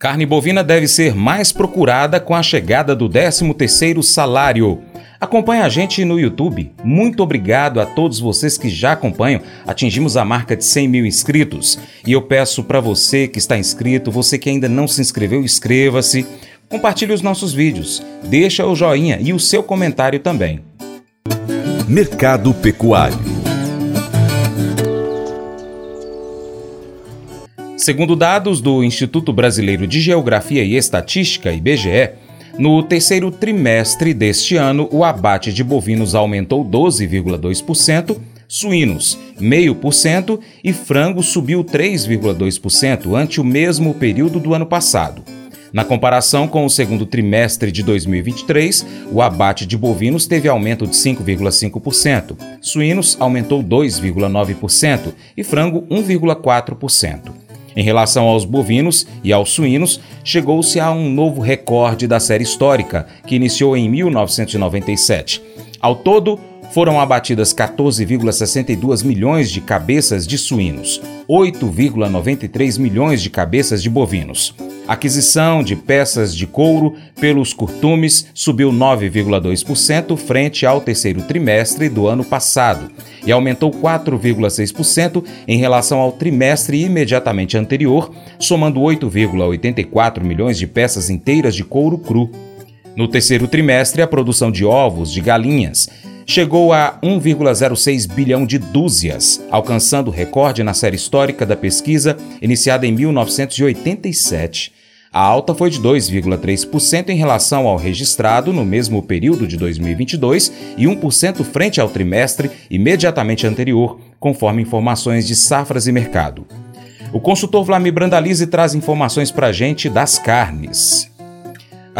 Carne bovina deve ser mais procurada com a chegada do 13º salário. Acompanhe a gente no YouTube. Muito obrigado a todos vocês que já acompanham. Atingimos a marca de 100 mil inscritos. E eu peço para você que está inscrito, você que ainda não se inscreveu, inscreva-se. Compartilhe os nossos vídeos. Deixa o joinha e o seu comentário também. Mercado Pecuário Segundo dados do Instituto Brasileiro de Geografia e Estatística, IBGE, no terceiro trimestre deste ano, o abate de bovinos aumentou 12,2%, suínos 0,5% e frango subiu 3,2% ante o mesmo período do ano passado. Na comparação com o segundo trimestre de 2023, o abate de bovinos teve aumento de 5,5%, suínos aumentou 2,9% e frango 1,4%. Em relação aos bovinos e aos suínos, chegou-se a um novo recorde da série histórica, que iniciou em 1997. Ao todo, foram abatidas 14,62 milhões de cabeças de suínos, 8,93 milhões de cabeças de bovinos. Aquisição de peças de couro pelos curtumes subiu 9,2% frente ao terceiro trimestre do ano passado e aumentou 4,6% em relação ao trimestre imediatamente anterior, somando 8,84 milhões de peças inteiras de couro cru. No terceiro trimestre, a produção de ovos de galinhas chegou a 1,06 bilhão de dúzias, alcançando recorde na série histórica da pesquisa iniciada em 1987. A alta foi de 2,3% em relação ao registrado no mesmo período de 2022 e 1% frente ao trimestre imediatamente anterior, conforme informações de Safras e Mercado. O consultor Vlamir Brandalize traz informações para a gente das carnes.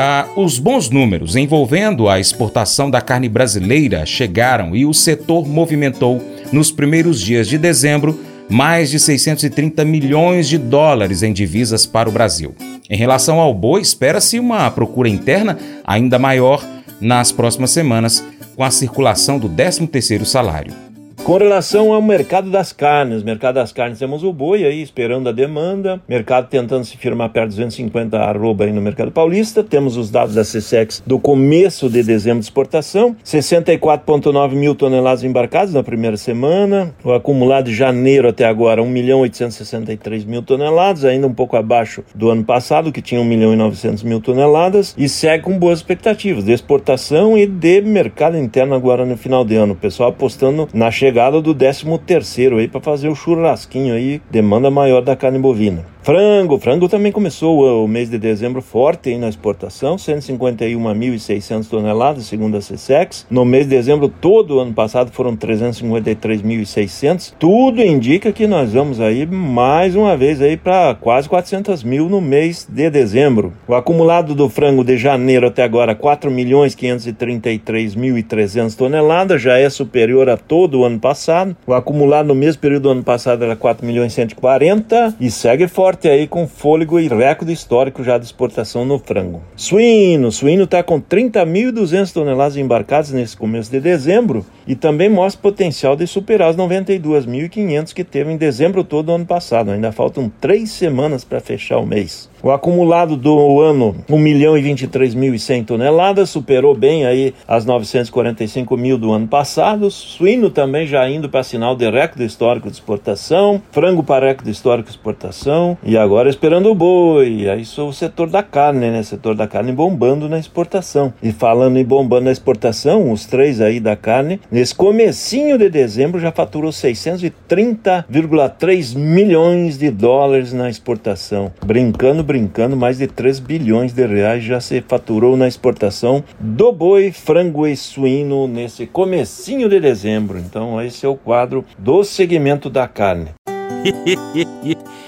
Ah, os bons números envolvendo a exportação da carne brasileira chegaram e o setor movimentou, nos primeiros dias de dezembro, mais de 630 milhões de dólares em divisas para o Brasil. Em relação ao boi, espera-se uma procura interna ainda maior nas próximas semanas, com a circulação do 13º salário. Com relação ao mercado das carnes, mercado das carnes temos o boi aí esperando a demanda, mercado tentando se firmar perto de 250 arroba aí no mercado paulista, temos os dados da CSEX do começo de dezembro de exportação, 64,9 mil toneladas embarcadas na primeira semana, o acumulado de janeiro até agora 1 milhão 863 mil toneladas, ainda um pouco abaixo do ano passado que tinha 1 milhão e 900 mil toneladas e segue com boas expectativas de exportação e de mercado interno agora no final de ano, o pessoal apostando na chegada do 13 terceiro aí para fazer o churrasquinho aí, demanda maior da carne bovina. Frango, frango também começou o mês de dezembro forte aí na exportação, 151.600 toneladas, segundo a CSEX. No mês de dezembro todo ano passado foram 353.600. Tudo indica que nós vamos aí mais uma vez aí para quase 400 mil no mês de dezembro. O acumulado do frango de janeiro até agora 4.533.300 toneladas, já é superior a todo o ano passado. O acumulado no mesmo período do ano passado era 4.140 e segue forte forte aí com fôlego e recorde histórico já de exportação no frango. Suíno, suíno está com 30.200 toneladas embarcadas nesse começo de dezembro e também mostra potencial de superar os 92.500 que teve em dezembro todo do ano passado. Ainda faltam três semanas para fechar o mês. O acumulado do ano, 1 milhão e 23 mil e 100 toneladas, superou bem aí as 945 mil do ano passado. Suíno também já indo para sinal de recorde histórico de exportação. Frango para recorde histórico de exportação. E agora esperando o boi. Aí sou o setor da carne, né? Setor da carne bombando na exportação. E falando em bombando na exportação, os três aí da carne, nesse comecinho de dezembro já faturou 630,3 milhões de dólares na exportação. Brincando brincando, mais de 3 bilhões de reais já se faturou na exportação do boi, frango e suíno nesse comecinho de dezembro. Então esse é o quadro do segmento da carne.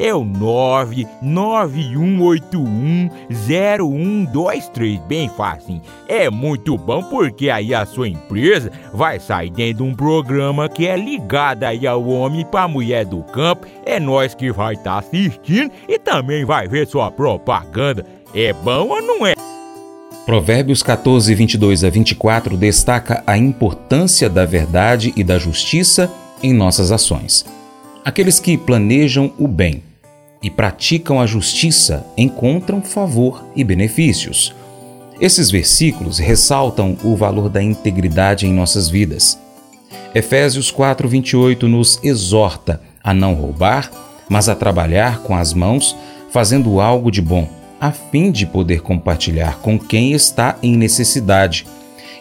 é o 991810123, bem fácil. É muito bom porque aí a sua empresa vai sair dentro de um programa que é ligado aí ao homem para mulher do campo. É nós que vai estar tá assistindo e também vai ver sua propaganda. É bom ou não é? Provérbios 14, 22 a 24 destaca a importância da verdade e da justiça em nossas ações. Aqueles que planejam o bem e praticam a justiça encontram favor e benefícios. Esses versículos ressaltam o valor da integridade em nossas vidas. Efésios 4:28 nos exorta a não roubar, mas a trabalhar com as mãos, fazendo algo de bom, a fim de poder compartilhar com quem está em necessidade.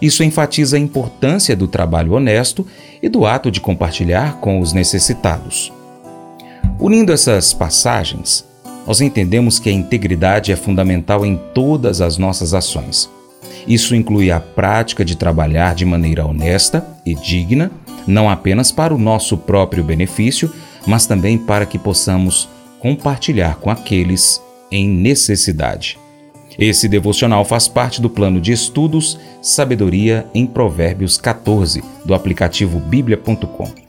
Isso enfatiza a importância do trabalho honesto e do ato de compartilhar com os necessitados. Unindo essas passagens, nós entendemos que a integridade é fundamental em todas as nossas ações. Isso inclui a prática de trabalhar de maneira honesta e digna, não apenas para o nosso próprio benefício, mas também para que possamos compartilhar com aqueles em necessidade. Esse devocional faz parte do plano de estudos Sabedoria em Provérbios 14, do aplicativo bíblia.com.